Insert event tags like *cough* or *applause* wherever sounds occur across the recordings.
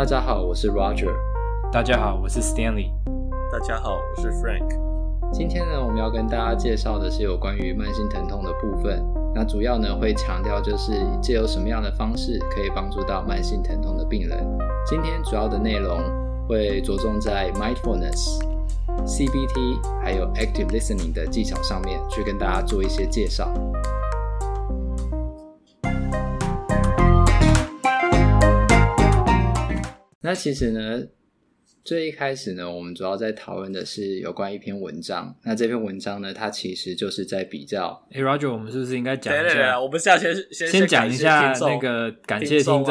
大家好，我是 Roger。大家好，我是 Stanley。大家好，我是 Frank。今天呢，我们要跟大家介绍的是有关于慢性疼痛的部分。那主要呢会强调就是借由什么样的方式可以帮助到慢性疼痛的病人。今天主要的内容会着重在 Mindfulness、CBT 还有 Active Listening 的技巧上面，去跟大家做一些介绍。那其实呢，最一开始呢，我们主要在讨论的是有关一篇文章。那这篇文章呢，它其实就是在比较。哎，Roger，我们是不是应该讲一下？对对对，我们是要先先先讲一下那个感谢听众，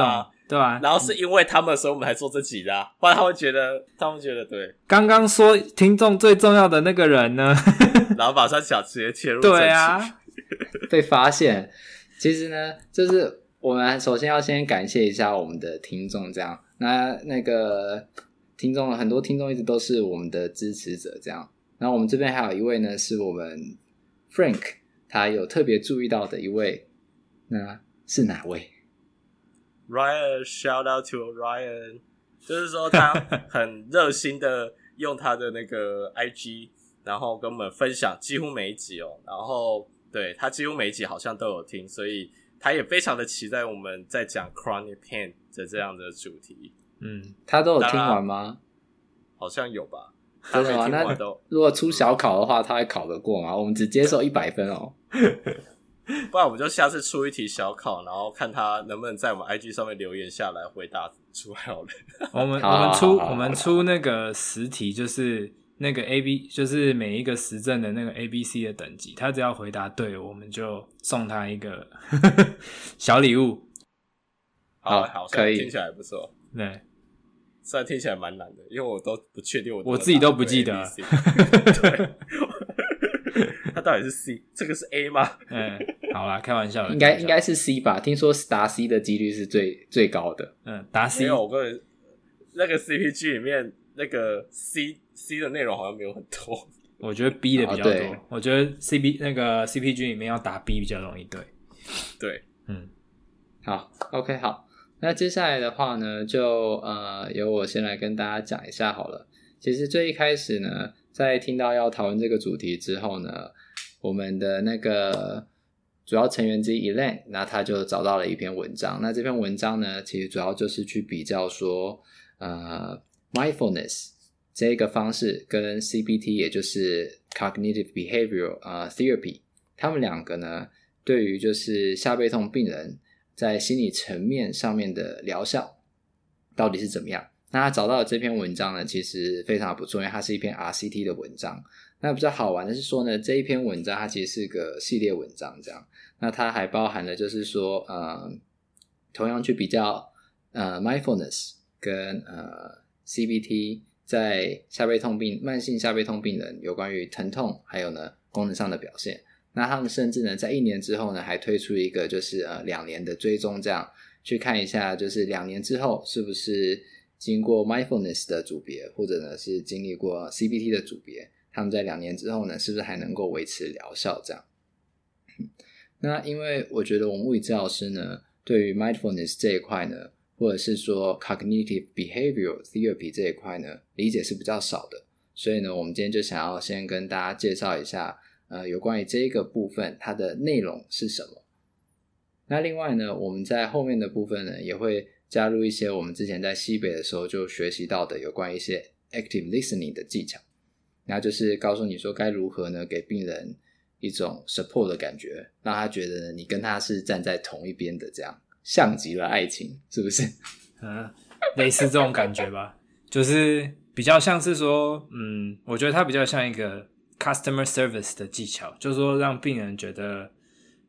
对吧？然后是因为他们，所以我们才做这集的，不然他们觉得，他们觉得对。刚刚说听众最重要的那个人呢，*laughs* 然后马上想直接切入。对啊，*laughs* 被发现。其实呢，就是我们首先要先感谢一下我们的听众，这样。那那个听众，很多听众一直都是我们的支持者，这样。然后我们这边还有一位呢，是我们 Frank，他有特别注意到的一位，那是哪位？Ryan，shout out to Ryan，就是说他 *laughs* 很热心的用他的那个 IG，然后跟我们分享几乎每一集哦，然后对他几乎每一集好像都有听，所以。他也非常的期待我们在讲 chronic pain 的这样的主题。嗯，他都有听完吗？好像有吧。真的吗？那如果出小考的话，他还考得过吗？我们只接受一百分哦。*laughs* 不然我们就下次出一题小考，然后看他能不能在我们 IG 上面留言下来回答出来好了。我们我们出我们出那个十题就是。那个 A B 就是每一个时政的那个 A B C 的等级，他只要回答对，我们就送他一个 *laughs* 小礼物。好好，可以，听起来不错。对，虽然听起来蛮难的，因为我都不确定我我自己都不记得。*laughs* 对，*laughs* 他到底是 C，这个是 A 吗？嗯，好啦，开玩笑的，应该应该是 C 吧？听说答 C 的几率是最最高的。嗯，答 C，因为我个人那个 C P G 里面那个 C。C 的内容好像没有很多，*laughs* 我觉得 B 的比较多。哦、我觉得 C B 那个 C P G 里面要打 B 比较容易。对，对，嗯，好，OK，好。那接下来的话呢，就呃由我先来跟大家讲一下好了。其实最一开始呢，在听到要讨论这个主题之后呢，我们的那个主要成员之一 Elaine，那他就找到了一篇文章。那这篇文章呢，其实主要就是去比较说，呃，mindfulness。这个方式跟 CBT，也就是 Cognitive Behavioral 啊 Therapy，他们两个呢，对于就是下背痛病人在心理层面上面的疗效到底是怎么样？那他找到的这篇文章呢，其实非常不错，因为它是一篇 RCT 的文章。那比较好玩的是说呢，这一篇文章它其实是个系列文章，这样。那它还包含了就是说，呃，同样去比较呃 Mindfulness 跟呃 CBT。在下背痛病、慢性下背痛病人有关于疼痛，还有呢功能上的表现。那他们甚至呢在一年之后呢，还推出一个就是呃两年的追踪，这样去看一下，就是两年之后是不是经过 mindfulness 的组别，或者呢是经历过 CBT 的组别，他们在两年之后呢，是不是还能够维持疗效？这样。那因为我觉得我们物理治疗师呢，对于 mindfulness 这一块呢。或者是说 cognitive behavioral therapy 这一块呢，理解是比较少的，所以呢，我们今天就想要先跟大家介绍一下，呃，有关于这个部分它的内容是什么。那另外呢，我们在后面的部分呢，也会加入一些我们之前在西北的时候就学习到的有关一些 active listening 的技巧，那就是告诉你说该如何呢，给病人一种 support 的感觉，让他觉得，你跟他是站在同一边的这样。像极了爱情，是不是？*laughs* 嗯，类似这种感觉吧，*laughs* 就是比较像是说，嗯，我觉得它比较像一个 customer service 的技巧，就是说让病人觉得，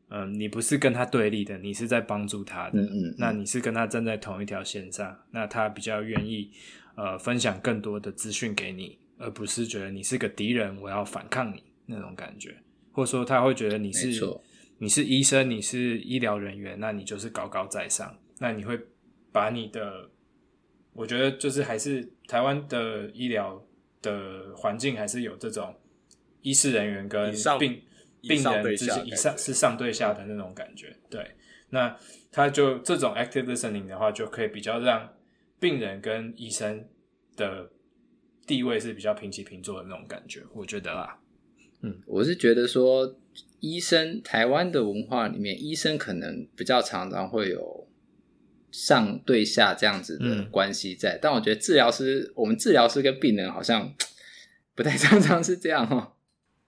嗯，你不是跟他对立的，你是在帮助他的，嗯嗯，嗯，那你是跟他站在同一条线上，那他比较愿意，呃，分享更多的资讯给你，而不是觉得你是个敌人，我要反抗你那种感觉，或者说他会觉得你是。你是医生，你是医疗人员，那你就是高高在上。那你会把你的，我觉得就是还是台湾的医疗的环境还是有这种医事人员跟病病人之间以上是上对下的那种感觉。对，那他就这种 active listening 的话，就可以比较让病人跟医生的地位是比较平起平坐的那种感觉，我觉得啦。嗯，我是觉得说，医生台湾的文化里面，医生可能比较常常会有上对下这样子的关系在，嗯、但我觉得治疗师，我们治疗师跟病人好像 *tsk* 不太常常是这样哦。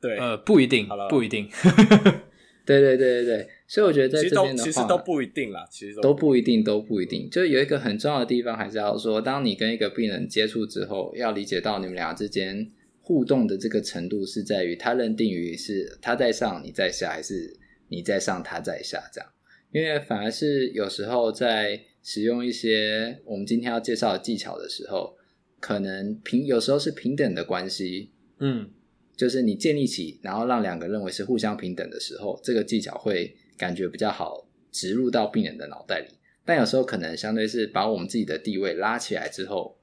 对，呃，不一定，不一定。*laughs* 对对对对对，所以我觉得在这边的话，其实都不一定啦，其实都不一定，都不一定。就有一个很重要的地方，还是要说，当你跟一个病人接触之后，要理解到你们俩之间。互动的这个程度是在于他认定于是他在上你在下，还是你在上他在下这样。因为反而是有时候在使用一些我们今天要介绍的技巧的时候，可能平有时候是平等的关系，嗯，就是你建立起，然后让两个认为是互相平等的时候，这个技巧会感觉比较好植入到病人的脑袋里。但有时候可能相对是把我们自己的地位拉起来之后。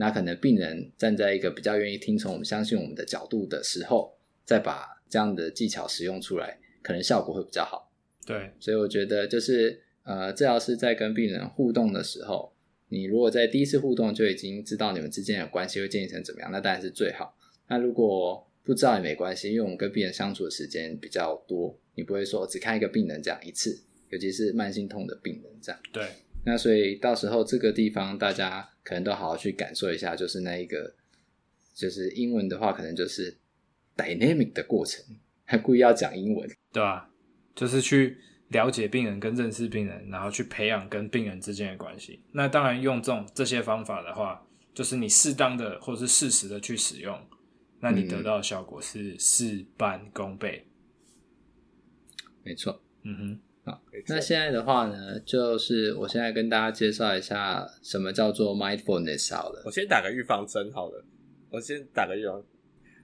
那可能病人站在一个比较愿意听从我们、相信我们的角度的时候，再把这样的技巧使用出来，可能效果会比较好。对，所以我觉得就是呃，治疗师在跟病人互动的时候，你如果在第一次互动就已经知道你们之间的关系会建立成怎么样，那当然是最好。那如果不知道也没关系，因为我们跟病人相处的时间比较多，你不会说只看一个病人这样一次，尤其是慢性痛的病人这样。对。那所以到时候这个地方大家可能都好好去感受一下，就是那一个，就是英文的话，可能就是 dynamic 的过程，还故意要讲英文，对吧、啊？就是去了解病人跟认识病人，然后去培养跟病人之间的关系。那当然用这种这些方法的话，就是你适当的或是适时的去使用，那你得到的效果是事半功倍。没错，嗯哼。那现在的话呢，就是我现在跟大家介绍一下什么叫做 mindfulness 好了。我先打个预防针好了，我先打个预防，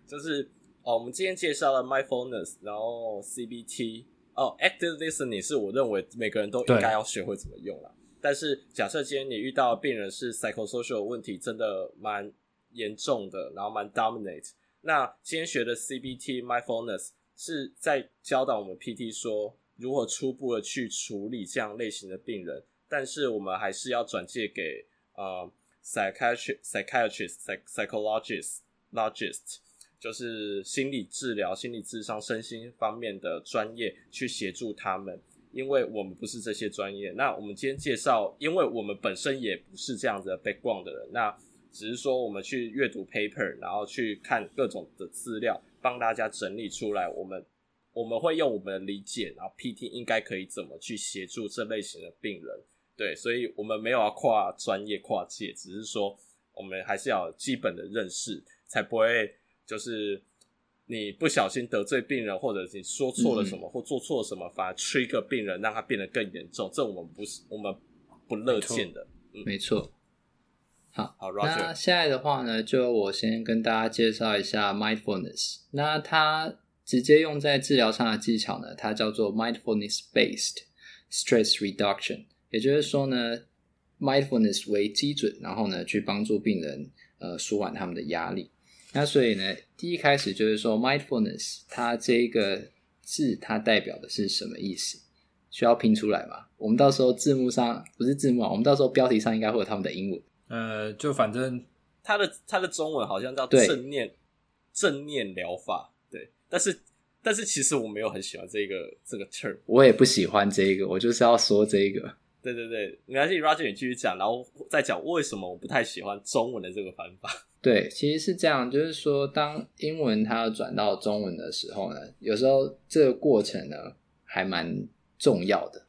就是哦，我们今天介绍了 mindfulness，然后 CBT，哦，active listening 是我认为每个人都应该要学会怎么用了。但是假设今天你遇到的病人是 psychosocial 问题，真的蛮严重的，然后蛮 dominate，那今天学的 CBT mindfulness 是在教导我们 PT 说。如何初步的去处理这样类型的病人，但是我们还是要转介给呃 psychiatrist、psychiatrist、psychologist、logist，就是心理治疗、心理智商、身心方面的专业去协助他们，因为我们不是这些专业。那我们今天介绍，因为我们本身也不是这样子的 background 的人，那只是说我们去阅读 paper，然后去看各种的资料，帮大家整理出来我们。我们会用我们的理解，然后 PT 应该可以怎么去协助这类型的病人。对，所以我们没有要跨专业跨界，只是说我们还是要有基本的认识，才不会就是你不小心得罪病人，或者你说错了什么，嗯、或做错了什么，反而 trigger 病人，让他变得更严重。这我们不是我们不乐见的。没错。嗯、好，好，那现在的话呢，就我先跟大家介绍一下 mindfulness。那它直接用在治疗上的技巧呢，它叫做 mindfulness-based stress reduction，也就是说呢，mindfulness 为基准，然后呢，去帮助病人呃舒缓他们的压力。那所以呢，第一开始就是说 mindfulness，它这一个字它代表的是什么意思？需要拼出来吗？我们到时候字幕上不是字幕啊，我们到时候标题上应该会有他们的英文。呃，就反正它的它的中文好像叫正念正念疗法。但是，但是其实我没有很喜欢这个这个 term，我也不喜欢这个，我就是要说这个。对对对，没关系，Roger 你继续讲，然后再讲为什么我不太喜欢中文的这个翻法。对，其实是这样，就是说，当英文它要转到中文的时候呢，有时候这个过程呢还蛮重要的。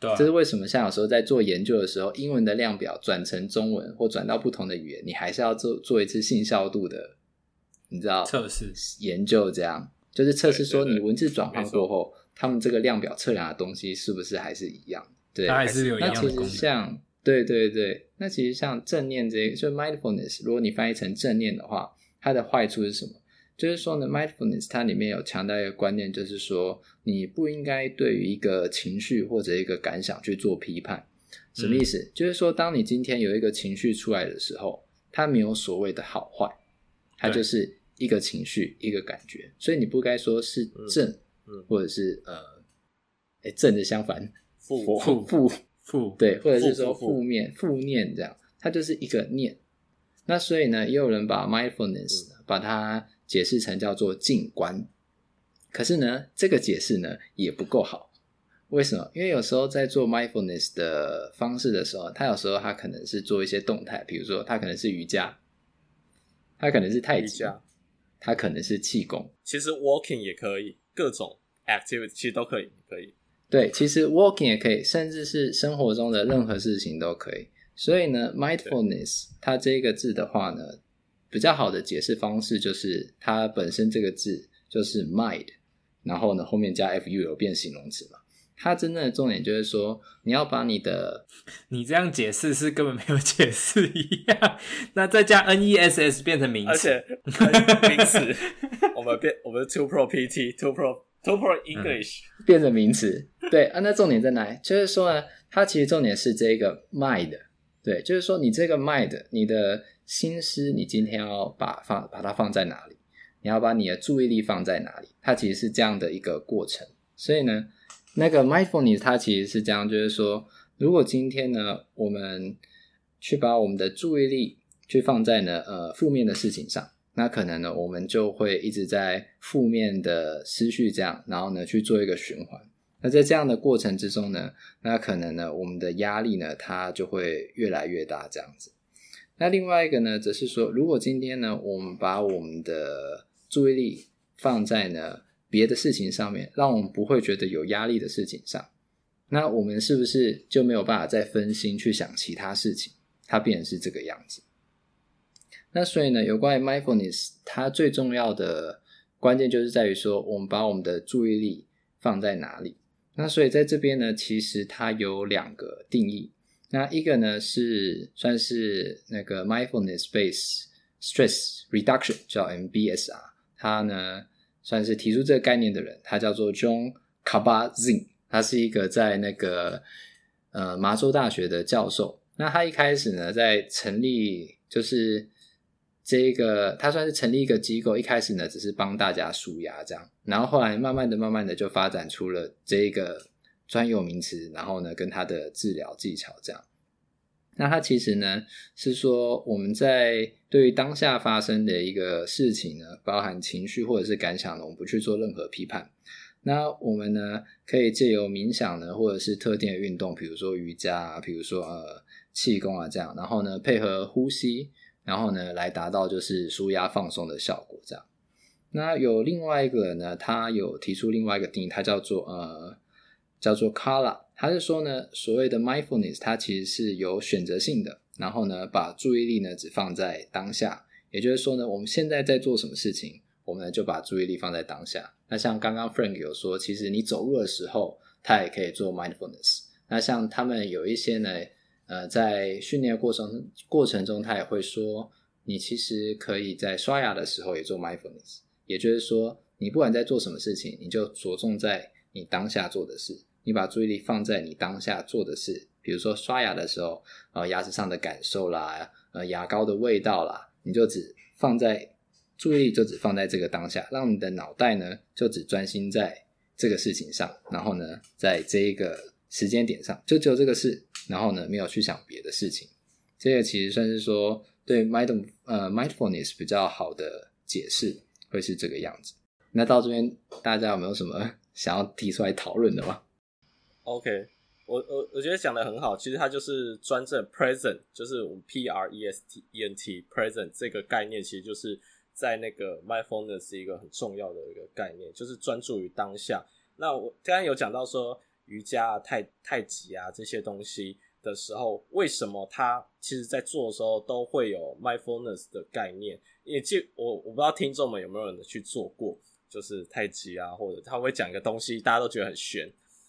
对啊，这是为什么？像有时候在做研究的时候，英文的量表转成中文或转到不同的语言，你还是要做做一次信效度的，你知道测试研究这样。就是测试说，你文字转换过后，他们这个量表测量的东西是不是还是一样？对，还是有一样的。那其实像，对对对，那其实像正念这个，就 mindfulness，如果你翻译成正念的话，它的坏处是什么？就是说呢，mindfulness 它里面有强调一个观念，就是说你不应该对于一个情绪或者一个感想去做批判。什么意思？嗯、就是说，当你今天有一个情绪出来的时候，它没有所谓的好坏，它就是。一个情绪，一个感觉，所以你不该说是正，嗯嗯、或者是呃，哎，正的相反，负负负负，对，或者是说负面负面这样，它就是一个念。那所以呢，也有人把 mindfulness 把它解释成叫做静观。可是呢，这个解释呢也不够好。为什么？因为有时候在做 mindfulness 的方式的时候，他有时候他可能是做一些动态，比如说他可能是瑜伽，他可能是太极，它可能是气功。其实 walking 也可以，各种 activity 其实都可以，可以。对，其实 walking 也可以，甚至是生活中的任何事情都可以。所以呢，mindfulness 它这个字的话呢，比较好的解释方式就是它本身这个字就是 mind，然后呢后面加 fu 有变形容词嘛。它真正的重点就是说，你要把你的，*laughs* 你这样解释是根本没有解释一样。那再加 ness 变成名词，而且名词，*laughs* 我们变我们 two pro pt two pro two pro English、嗯、变成名词。对啊，那重点在哪里？就是说呢，它其实重点是这个 mind。对，就是说你这个 mind，你的心思，你今天要把放把它放在哪里？你要把你的注意力放在哪里？它其实是这样的一个过程。所以呢。那个 mindfulness 它其实是这样，就是说，如果今天呢，我们去把我们的注意力去放在呢呃负面的事情上，那可能呢，我们就会一直在负面的思绪这样，然后呢去做一个循环。那在这样的过程之中呢，那可能呢，我们的压力呢，它就会越来越大这样子。那另外一个呢，则是说，如果今天呢，我们把我们的注意力放在呢。别的事情上面，让我们不会觉得有压力的事情上，那我们是不是就没有办法再分心去想其他事情？它变成是这个样子。那所以呢，有关于 mindfulness，它最重要的关键就是在于说，我们把我们的注意力放在哪里。那所以在这边呢，其实它有两个定义。那一个呢是算是那个 mindfulness based stress reduction，叫 MBSR，它呢。算是提出这个概念的人，他叫做 John Kabazin，他是一个在那个呃麻州大学的教授。那他一开始呢，在成立就是这个，他算是成立一个机构。一开始呢，只是帮大家舒压这样，然后后来慢慢的、慢慢的就发展出了这个专有名词，然后呢，跟他的治疗技巧这样。那它其实呢，是说我们在对于当下发生的一个事情呢，包含情绪或者是感想呢，我们不去做任何批判。那我们呢，可以借由冥想呢，或者是特定的运动，比如说瑜伽啊，比如说呃气功啊这样，然后呢配合呼吸，然后呢来达到就是舒压放松的效果这样。那有另外一个人呢，他有提出另外一个定义，他叫做呃叫做 Kala。他是说呢，所谓的 mindfulness，它其实是有选择性的，然后呢，把注意力呢只放在当下。也就是说呢，我们现在在做什么事情，我们呢就把注意力放在当下。那像刚刚 Frank 有说，其实你走路的时候，他也可以做 mindfulness。那像他们有一些呢，呃，在训练过程过程中，他也会说，你其实可以在刷牙的时候也做 mindfulness。也就是说，你不管在做什么事情，你就着重在你当下做的事。你把注意力放在你当下做的事，比如说刷牙的时候，呃，牙齿上的感受啦，呃，牙膏的味道啦，你就只放在注意力就只放在这个当下，让你的脑袋呢就只专心在这个事情上，然后呢，在这一个时间点上就只有这个事，然后呢没有去想别的事情。这个其实算是说对 mind 呃 mindfulness 比较好的解释，会是这个样子。那到这边大家有没有什么 *laughs* 想要提出来讨论的吗？OK，我我我觉得讲的很好，其实它就是专正 present，就是我们 P R E S T E N T present 这个概念，其实就是在那个 mindfulness 一个很重要的一个概念，就是专注于当下。那我刚刚有讲到说瑜伽、太太极啊这些东西的时候，为什么他其实在做的时候都会有 mindfulness 的概念？也就我我不知道听众们有没有人去做过，就是太极啊，或者他会讲一个东西，大家都觉得很玄，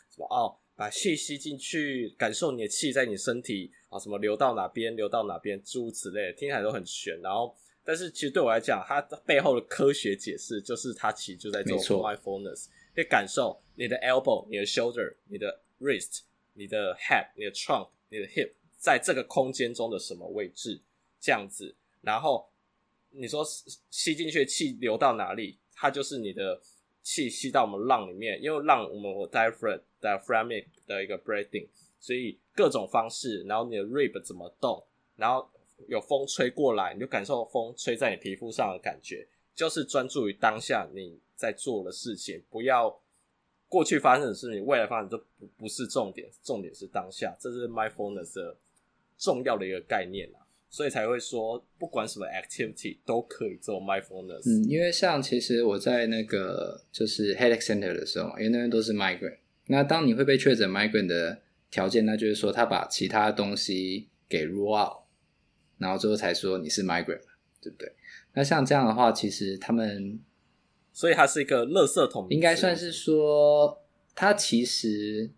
什么哦。把气吸进去，感受你的气在你身体啊，什么流到哪边，流到哪边，诸如此类，听起来都很玄。然后，但是其实对我来讲，它背后的科学解释就是，它其实就在做 mindfulness，可以感受你的 elbow、你的 shoulder、你的 wrist、你的 head、你的 trunk、你的 hip，在这个空间中的什么位置，这样子。然后你说吸进去的气流到哪里，它就是你的。气吸到我们浪里面，因为浪我们有 diaphragm diaphragmic 的一个 breathing，所以各种方式，然后你的 rib 怎么动，然后有风吹过来，你就感受风吹在你皮肤上的感觉，就是专注于当下你在做的事情，不要过去发生的事情，未来发生都不不是重点，重点是当下，这是 mindfulness 的重要的一个概念啊。所以才会说，不管什么 activity 都可以做 mindfulness。嗯，因为像其实我在那个就是 headache center 的时候，因为那边都是 migraine。那当你会被确诊 migraine 的条件，那就是说他把其他东西给 rule out，然后最后才说你是 migraine，对不对？那像这样的话，其实他们，所以它是一个垃圾桶，应该算是说，它其实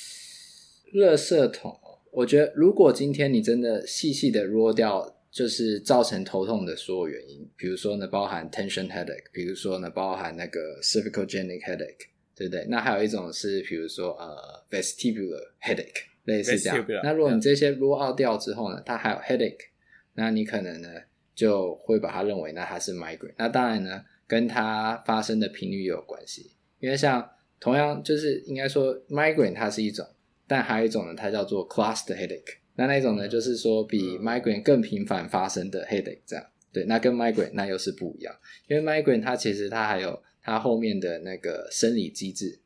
*tsk* 垃圾桶。我觉得，如果今天你真的细细的 rule 掉，就是造成头痛的所有原因，比如说呢，包含 tension headache，比如说呢，包含那个 cervicogenic headache，对不对？那还有一种是，比如说呃 vestibular headache，类似这样。那如果你这些 rule out 掉之后呢，它还有 headache，那你可能呢就会把它认为那它是 migraine。那当然呢，跟它发生的频率也有关系，因为像同样就是应该说 migraine 它是一种。但还有一种呢，它叫做 cluster headache。那那一种呢，就是说比 migraine 更频繁发生的 headache，这样。对，那跟 migraine 那又是不一样，因为 migraine 它其实它还有它后面的那个生理机制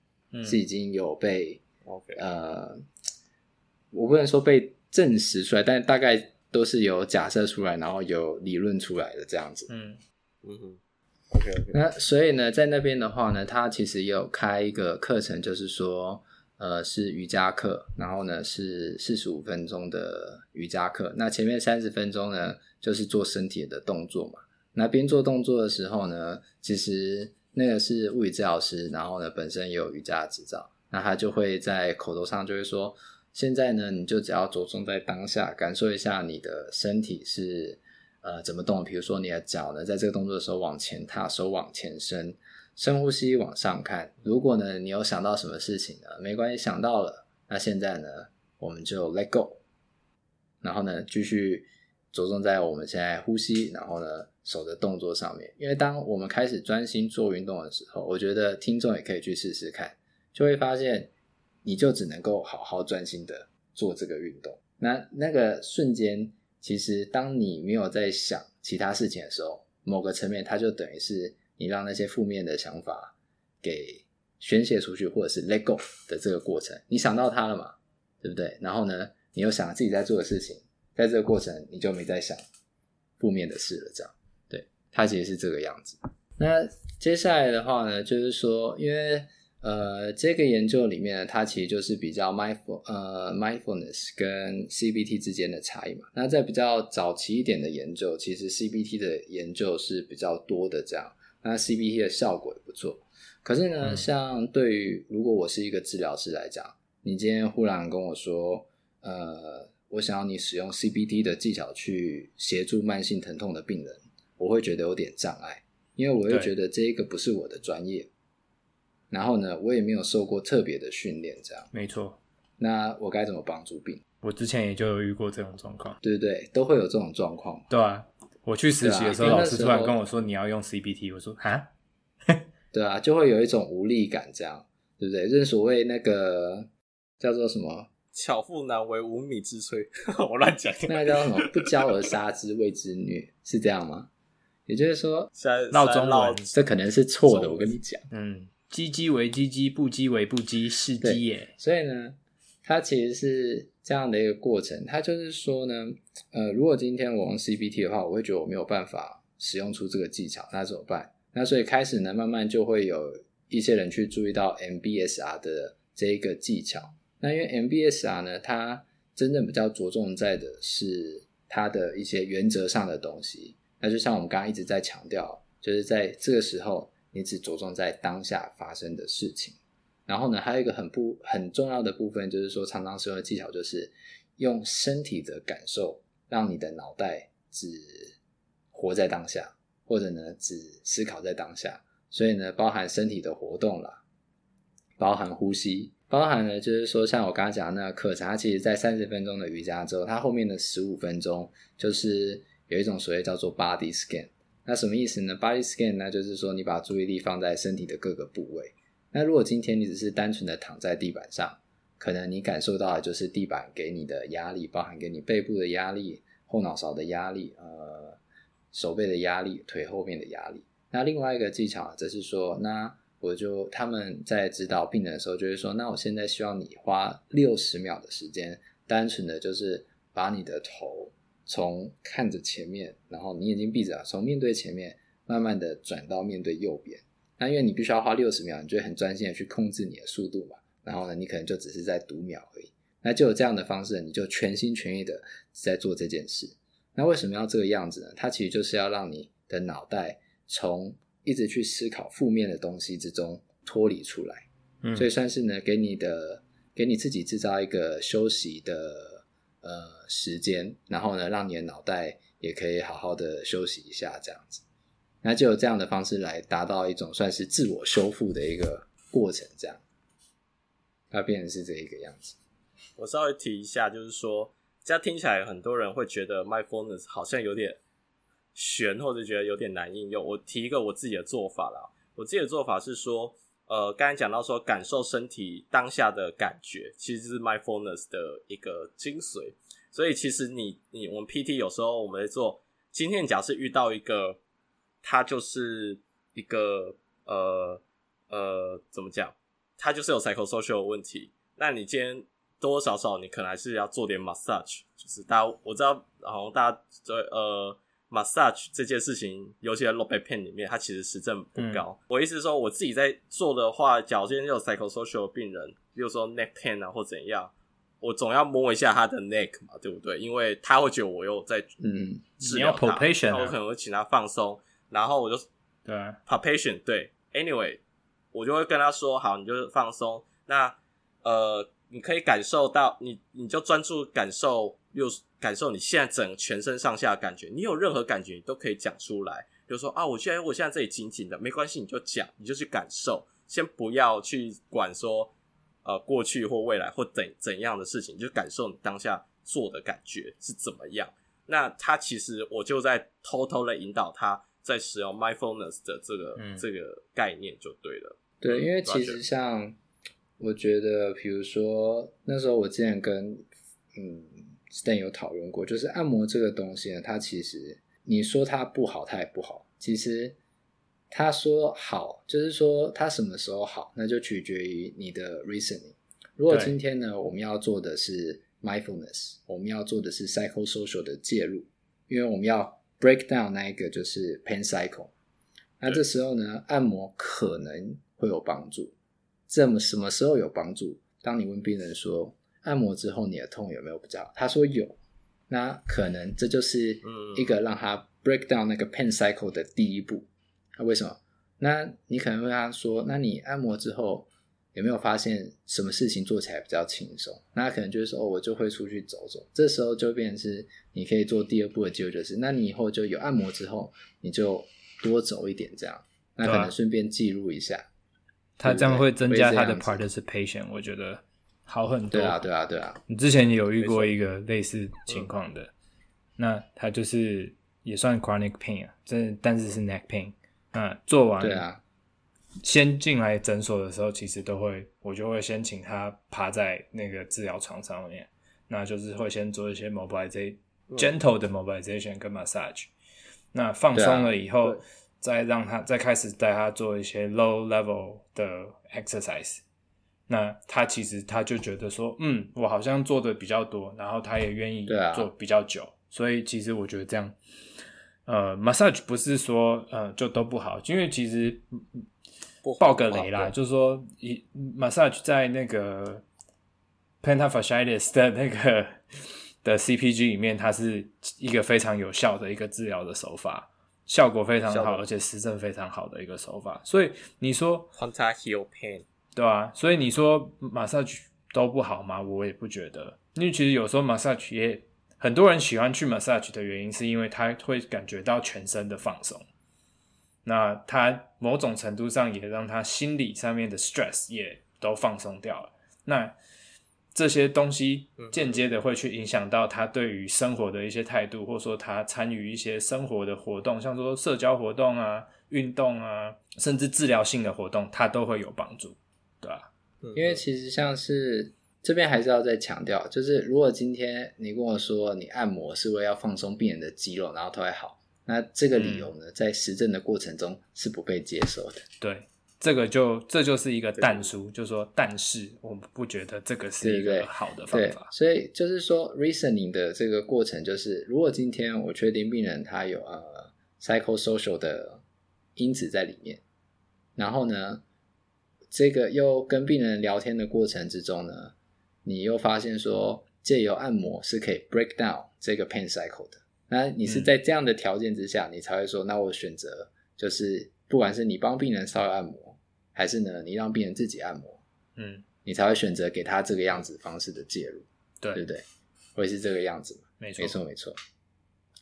是已经有被、嗯、呃，我不能说被证实出来，但大概都是有假设出来，然后有理论出来的这样子。嗯嗯哼，OK OK。那所以呢，在那边的话呢，它其实也有开一个课程，就是说。呃，是瑜伽课，然后呢是四十五分钟的瑜伽课。那前面三十分钟呢，就是做身体的动作嘛。那边做动作的时候呢，其实那个是物理治疗师，然后呢本身也有瑜伽执照，那他就会在口头上就会说，现在呢你就只要着重在当下，感受一下你的身体是呃怎么动。比如说你的脚呢，在这个动作的时候往前踏，手往前伸。深呼吸，往上看。如果呢，你有想到什么事情呢？没关系，想到了。那现在呢，我们就 let go。然后呢，继续着重在我们现在呼吸，然后呢，手的动作上面。因为当我们开始专心做运动的时候，我觉得听众也可以去试试看，就会发现，你就只能够好好专心的做这个运动。那那个瞬间，其实当你没有在想其他事情的时候，某个层面，它就等于是。你让那些负面的想法给宣泄出去，或者是 let go 的这个过程，你想到它了嘛？对不对？然后呢，你又想自己在做的事情，在这个过程你就没在想负面的事了，这样，对，它其实是这个样子。那接下来的话呢，就是说，因为呃，这个研究里面呢，它其实就是比较 mindful 呃 mindfulness 跟 CBT 之间的差异嘛。那在比较早期一点的研究，其实 CBT 的研究是比较多的，这样。那 CBT 的效果也不错，可是呢，像对于如果我是一个治疗师来讲，你今天忽然跟我说，呃，我想要你使用 CBT 的技巧去协助慢性疼痛的病人，我会觉得有点障碍，因为我会觉得这一个不是我的专业，然后呢，我也没有受过特别的训练，这样。没错。那我该怎么帮助病？我之前也就有遇过这种状况，对对对，都会有这种状况，对啊。我去实习的时候，老师突然跟我说你要用 CBT，我说啊，*laughs* 对啊，就会有一种无力感，这样对不对？就是所谓那个叫做什么“巧妇难为无米之炊”，*laughs* 我乱讲。那个叫什么“不教而杀之谓之虐”，是这样吗？也就是说，闹中文，这可能是错的。我跟你讲，嗯，唧唧为唧唧，不唧为不唧，是鸡耶。所以呢，它其实是。这样的一个过程，它就是说呢，呃，如果今天我用 CBT 的话，我会觉得我没有办法使用出这个技巧，那怎么办？那所以开始呢，慢慢就会有一些人去注意到 MBSR 的这一个技巧。那因为 MBSR 呢，它真正比较着重在的是它的一些原则上的东西。那就像我们刚刚一直在强调，就是在这个时候，你只着重在当下发生的事情。然后呢，还有一个很不很重要的部分，就是说常常使用的技巧，就是用身体的感受，让你的脑袋只活在当下，或者呢，只思考在当下。所以呢，包含身体的活动啦，包含呼吸，包含呢，就是说像我刚刚讲的那个课程，它其实在三十分钟的瑜伽之后，它后面的十五分钟就是有一种所谓叫做 body scan。那什么意思呢？body scan 呢，就是说你把注意力放在身体的各个部位。那如果今天你只是单纯的躺在地板上，可能你感受到的就是地板给你的压力，包含给你背部的压力、后脑勺的压力、呃手背的压力、腿后面的压力。那另外一个技巧则是说，那我就他们在指导病人的时候，就是说，那我现在希望你花六十秒的时间，单纯的就是把你的头从看着前面，然后你眼睛闭着，从面对前面，慢慢的转到面对右边。那因为你必须要花六十秒，你就会很专心的去控制你的速度嘛。然后呢，你可能就只是在读秒而已。那就有这样的方式，你就全心全意的在做这件事。那为什么要这个样子呢？它其实就是要让你的脑袋从一直去思考负面的东西之中脱离出来。嗯，所以算是呢，给你的给你自己制造一个休息的呃时间，然后呢，让你的脑袋也可以好好的休息一下，这样子。那就有这样的方式来达到一种算是自我修复的一个过程，这样。它变成是这一个样子。我稍微提一下，就是说，这样听起来很多人会觉得 mindfulness 好像有点悬，或者觉得有点难应用。我提一个我自己的做法啦。我自己的做法是说，呃，刚才讲到说，感受身体当下的感觉，其实是 mindfulness 的一个精髓。所以，其实你你我们 PT 有时候我们在做，今天假设遇到一个，他就是一个呃呃，怎么讲？他就是有 psychosocial 的问题，那你今天多多少少你可能还是要做点 massage，就是大家我知道，然后大家在呃 massage 这件事情，尤其在 low back pain 里面，它其实实证不高。嗯、我意思是说，我自己在做的话，假如今天有 psychosocial 的病人，比如说 neck pain 啊或怎样，我总要摸一下他的 neck 嘛，对不对？因为他会觉得我又在嗯治疗他，那我可能会请他放松，然后我就对 palpation 对，anyway。我就会跟他说：“好，你就放松。那呃，你可以感受到，你你就专注感受，又感受你现在整全身上下的感觉。你有任何感觉，你都可以讲出来。比如说啊，我现在我现在这里紧紧的，没关系，你就讲，你就去感受。先不要去管说呃过去或未来或怎怎样的事情，你就感受你当下做的感觉是怎么样。那他其实我就在偷偷的引导他在使用 mindfulness 的这个、嗯、这个概念就对了。”对，因为其实像我觉得，比如说那时候我之前跟嗯 Stan 有讨论过，就是按摩这个东西呢，它其实你说它不好，它也不好。其实他说好，就是说它什么时候好，那就取决于你的 reasoning。如果今天呢，我们要做的是 mindfulness，我们要做的是 psychosocial 的介入，因为我们要 break down 那一个就是 pain cycle。那这时候呢，按摩可能。会有帮助，这么什么时候有帮助？当你问病人说按摩之后你的痛有没有比较好？他说有，那可能这就是一个让他 break down 那个 pain cycle 的第一步。那为什么？那你可能问他说，那你按摩之后有没有发现什么事情做起来比较轻松？那可能就是说，哦，我就会出去走走。这时候就变成是你可以做第二步的机会，就是那你以后就有按摩之后，你就多走一点，这样，那可能顺便记录一下。他这样会增加他的 participation，我觉得好很多。对啊，对啊，对啊。你之前有遇过一个类似情况的，那他就是也算 chronic pain 啊，这但是是 neck pain。那做完，对啊，先进来诊所的时候，其实都会，我就会先请他趴在那个治疗床上面，那就是会先做一些 mobilization，gentle 的 mobilization 跟 massage。那放松了以后。再让他再开始带他做一些 low level 的 exercise，那他其实他就觉得说，嗯，我好像做的比较多，然后他也愿意做比较久，啊、所以其实我觉得这样，呃，massage 不是说呃就都不好，因为其实爆个雷啦，就是说一 massage 在那个 plantar fasciitis 的那个的 CPG 里面，它是一个非常有效的一个治疗的手法。效果非常好，而且实证非常好的一个手法。所以你说，Contact Heal Pain，对啊，所以你说 massage 都不好吗？我也不觉得，因为其实有时候 massage 也很多人喜欢去 massage 的原因，是因为他会感觉到全身的放松。那他某种程度上也让他心理上面的 stress 也都放松掉了。那这些东西间接的会去影响到他对于生活的一些态度，或者说他参与一些生活的活动，像说社交活动啊、运动啊，甚至治疗性的活动，他都会有帮助，对吧？因为其实像是这边还是要再强调，就是如果今天你跟我说你按摩是为了要放松病人的肌肉，然后他会好，那这个理由呢，在实证的过程中是不被接受的。对。这个就这就是一个但书，就是说，但是我们不觉得这个是一个好的方法。所以就是说，reasoning 的这个过程就是，如果今天我确定病人他有呃 psychosocial 的因子在里面，然后呢，这个又跟病人聊天的过程之中呢，你又发现说，借由按摩是可以 break down 这个 pain cycle 的，那你是在这样的条件之下，嗯、你才会说，那我选择就是，不管是你帮病人稍微按摩。还是呢？你让病人自己按摩，嗯，你才会选择给他这个样子方式的介入，对，对不对？会是这个样子吗？没错，没错，没错。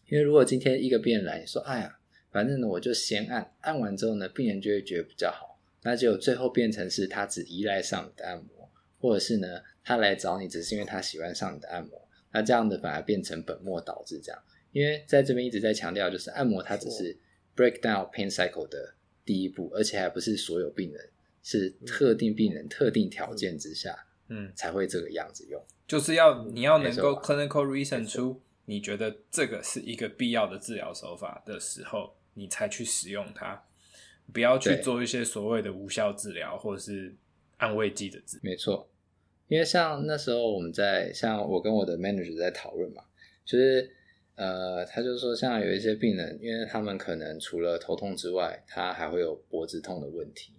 因为如果今天一个病人来，你说：“哎呀，反正呢，我就先按，按完之后呢，病人就会觉得比较好。”那就最后变成是他只依赖上你的按摩，或者是呢，他来找你只是因为他喜欢上你的按摩。那这样的反而变成本末倒置，这样。因为在这边一直在强调，就是按摩它只是 break down pain cycle 的。第一步，而且还不是所有病人，是特定病人、嗯、特定条件之下，嗯，才会这个样子用。就是要你要能够 clinical reason 出你觉得这个是一个必要的治疗手法的时候，你才去使用它，不要去做一些所谓的无效治疗或者是安慰剂的治疗。没错，因为像那时候我们在像我跟我的 manager 在讨论嘛，就是。呃，他就说，像有一些病人，因为他们可能除了头痛之外，他还会有脖子痛的问题。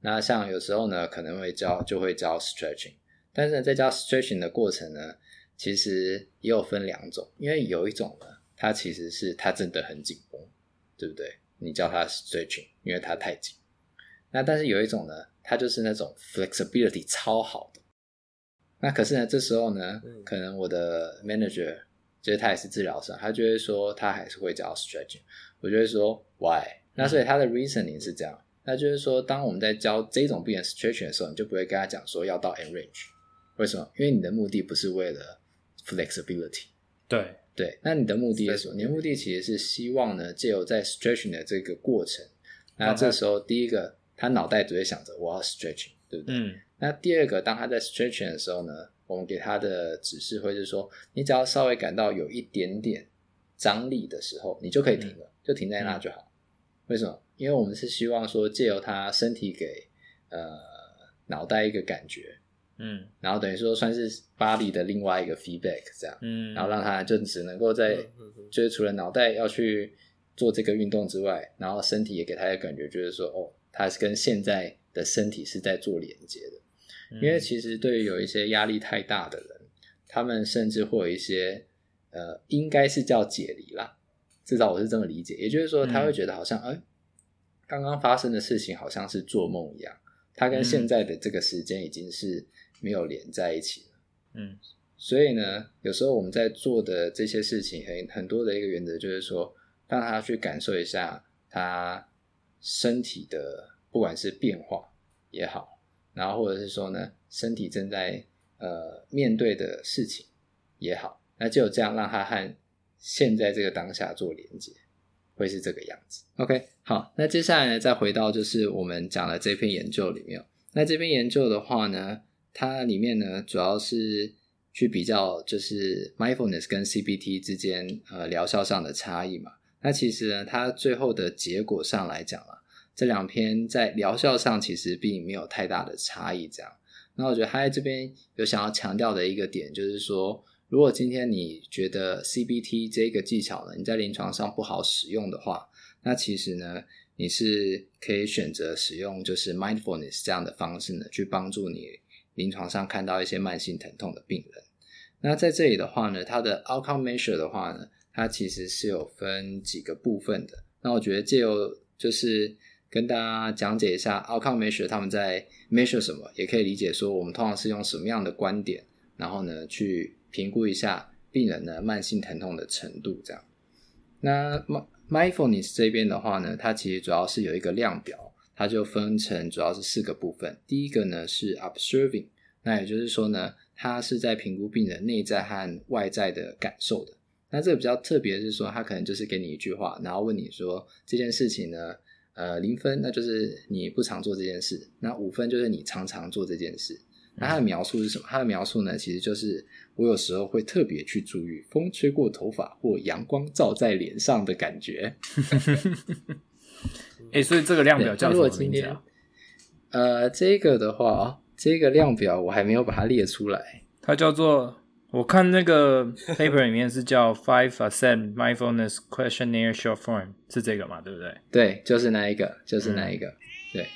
那像有时候呢，可能会教就会教 stretching，但是在教 stretching 的过程呢，其实也有分两种，因为有一种呢，它其实是它真的很紧绷，对不对？你教他 stretching，因为它太紧。那但是有一种呢，它就是那种 flexibility 超好的。那可是呢，这时候呢，可能我的 manager。其实他也是治疗师，他就会说他还是会教 stretching。我就会说 why？那所以他的 reasoning 是这样，那就是说，当我们在教这种病人 stretching 的时候，你就不会跟他讲说要到 end range。为什么？因为你的目的不是为了 flexibility。对对，那你的目的是什么？你的目的其实是希望呢，借由在 stretching 的这个过程，那这时候第一个，他脑袋只会想着我要 stretching，对不对？嗯。那第二个，当他在 stretching 的时候呢？我们给他的指示会是说，你只要稍微感到有一点点张力的时候，你就可以停了，嗯、就停在那就好。为什么？因为我们是希望说，借由他身体给呃脑袋一个感觉，嗯，然后等于说算是 body 的另外一个 feedback 这样，嗯，然后让他就只能够在，就是除了脑袋要去做这个运动之外，然后身体也给他一个感觉，就是说，哦，他是跟现在的身体是在做连接的。因为其实对于有一些压力太大的人，他们甚至会有一些呃，应该是叫解离啦，至少我是这么理解。也就是说，他会觉得好像哎，刚刚发生的事情好像是做梦一样，他跟现在的这个时间已经是没有连在一起了。嗯，所以呢，有时候我们在做的这些事情很很多的一个原则就是说，让他去感受一下他身体的不管是变化也好。然后或者是说呢，身体正在呃面对的事情也好，那就这样让他和现在这个当下做连接，会是这个样子。OK，好，那接下来呢，再回到就是我们讲的这篇研究里面。那这篇研究的话呢，它里面呢主要是去比较就是 mindfulness 跟 CBT 之间呃疗效上的差异嘛。那其实呢，它最后的结果上来讲啊。这两篇在疗效上其实并没有太大的差异，这样。那我觉得他在这边有想要强调的一个点，就是说，如果今天你觉得 CBT 这个技巧呢，你在临床上不好使用的话，那其实呢，你是可以选择使用就是 mindfulness 这样的方式呢，去帮助你临床上看到一些慢性疼痛的病人。那在这里的话呢，它的 outcome measure 的话呢，它其实是有分几个部分的。那我觉得借由就是。跟大家讲解一下 outcome measure 他们在 measure 什么，也可以理解说我们通常是用什么样的观点，然后呢去评估一下病人的慢性疼痛的程度。这样，那 mindfulness 这边的话呢，它其实主要是有一个量表，它就分成主要是四个部分。第一个呢是 observing，那也就是说呢，它是在评估病人内在和外在的感受的。那这个比较特别的是说，它可能就是给你一句话，然后问你说这件事情呢。呃，零分那就是你不常做这件事，那五分就是你常常做这件事。那它的描述是什么？它的描述呢，其实就是我有时候会特别去注意风吹过头发或阳光照在脸上的感觉。*laughs* 哎、欸，所以这个量表叫什么名字啊？呃，这个的话，这个量表我还没有把它列出来。它叫做，我看那个 paper 里面是叫 Five Ascent Mindfulness Questionnaire Short Form，是这个嘛？对不对？对，就是那一个，就是那一个。嗯、对。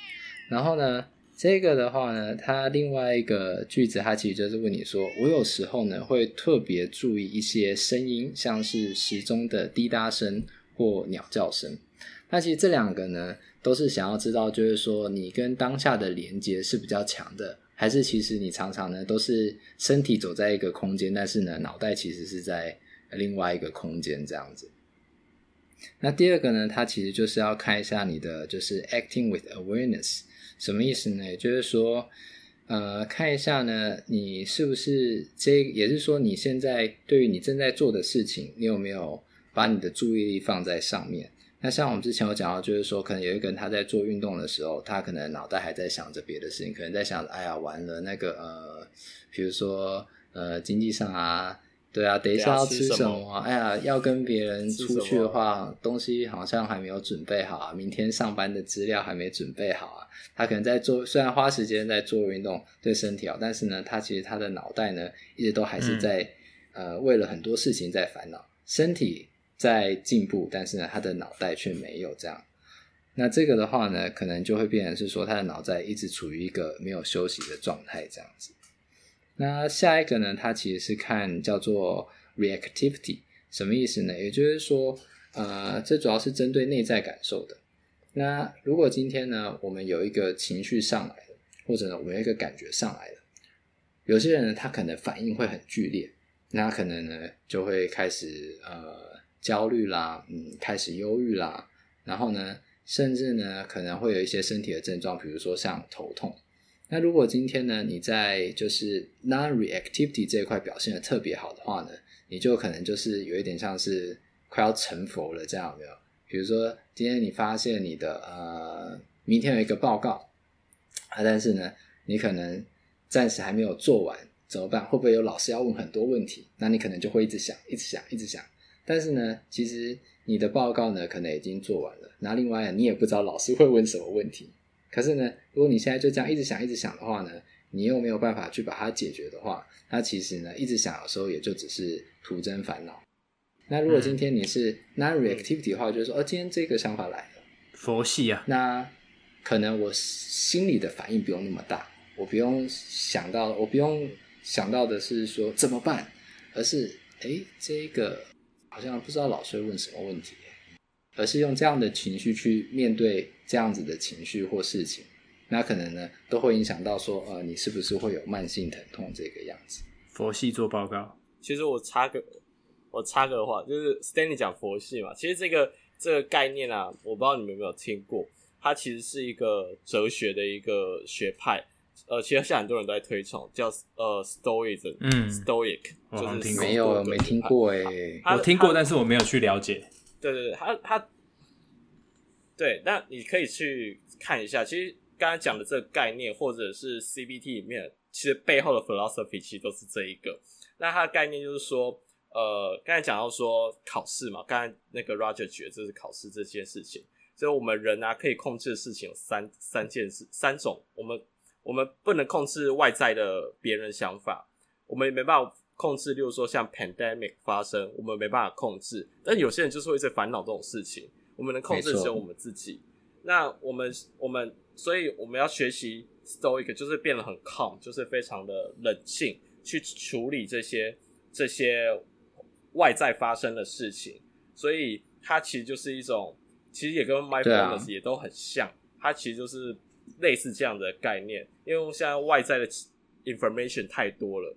然后呢，这个的话呢，它另外一个句子，它其实就是问你说，我有时候呢会特别注意一些声音，像是时钟的滴答声或鸟叫声。那其实这两个呢，都是想要知道，就是说你跟当下的连接是比较强的，还是其实你常常呢都是身体走在一个空间，但是呢脑袋其实是在另外一个空间这样子。那第二个呢，它其实就是要看一下你的就是 acting with awareness 什么意思呢？也就是说，呃，看一下呢，你是不是这，也是说你现在对于你正在做的事情，你有没有把你的注意力放在上面？那像我们之前有讲到，就是说，可能有一个人他在做运动的时候，他可能脑袋还在想着别的事情，可能在想，哎呀，完了那个呃，比如说呃，经济上啊，对啊，等一下要吃什么啊？哎呀，要跟别人出去的话，东西好像还没有准备好啊，明天上班的资料还没准备好啊。他可能在做，虽然花时间在做运动，对身体好，但是呢，他其实他的脑袋呢，一直都还是在、嗯、呃，为了很多事情在烦恼，身体。在进步，但是呢，他的脑袋却没有这样。那这个的话呢，可能就会变成是说，他的脑袋一直处于一个没有休息的状态这样子。那下一个呢，它其实是看叫做 reactivity，什么意思呢？也就是说，呃，这主要是针对内在感受的。那如果今天呢，我们有一个情绪上来了，或者呢，我们有一个感觉上来了，有些人呢，他可能反应会很剧烈，那可能呢，就会开始呃。焦虑啦，嗯，开始忧郁啦，然后呢，甚至呢，可能会有一些身体的症状，比如说像头痛。那如果今天呢，你在就是 non-reactivity 这一块表现得特别好的话呢，你就可能就是有一点像是快要成佛了，这样有没有？比如说今天你发现你的呃，明天有一个报告啊，但是呢，你可能暂时还没有做完，怎么办？会不会有老师要问很多问题？那你可能就会一直想，一直想，一直想。但是呢，其实你的报告呢，可能已经做完了。那另外，你也不知道老师会问什么问题。可是呢，如果你现在就这样一直想、一直想的话呢，你又没有办法去把它解决的话，那其实呢，一直想的时候也就只是徒增烦恼。那如果今天你是 non-reactivity 的话，就是说，哦，今天这个想法来了，佛系啊，那可能我心里的反应不用那么大，我不用想到，我不用想到的是说怎么办，而是哎，这个。好像不知道老师会问什么问题，而是用这样的情绪去面对这样子的情绪或事情，那可能呢都会影响到说，呃，你是不是会有慢性疼痛这个样子？佛系做报告，其实我插个我插个话，就是 Stanley 讲佛系嘛，其实这个这个概念啊，我不知道你们有没有听过，它其实是一个哲学的一个学派。呃，其实现在很多人都在推崇，叫呃 Stoicism，嗯，Stoic，就是没有没听过哎，我听过，但是我没有去了解。对对对，他他，对，那你可以去看一下。其实刚才讲的这个概念，或者是 CBT 里面，其实背后的 philosophy 其实都是这一个。那它的概念就是说，呃，刚才讲到说考试嘛，刚才那个 Roger 觉得这是考试这件事情，所以我们人啊可以控制的事情有三三件事，三种，我们。我们不能控制外在的别人想法，我们也没办法控制。例如说像 pandemic 发生，我们没办法控制。但有些人就是会一直烦恼这种事情，我们能控制只有我们自己。那我们我们，所以我们要学习 stoic，就是变得很 calm，就是非常的冷静去处理这些这些外在发生的事情。所以它其实就是一种，其实也跟 mindfulness 也都很像，它其实就是。类似这样的概念，因为现在外在的 information 太多了，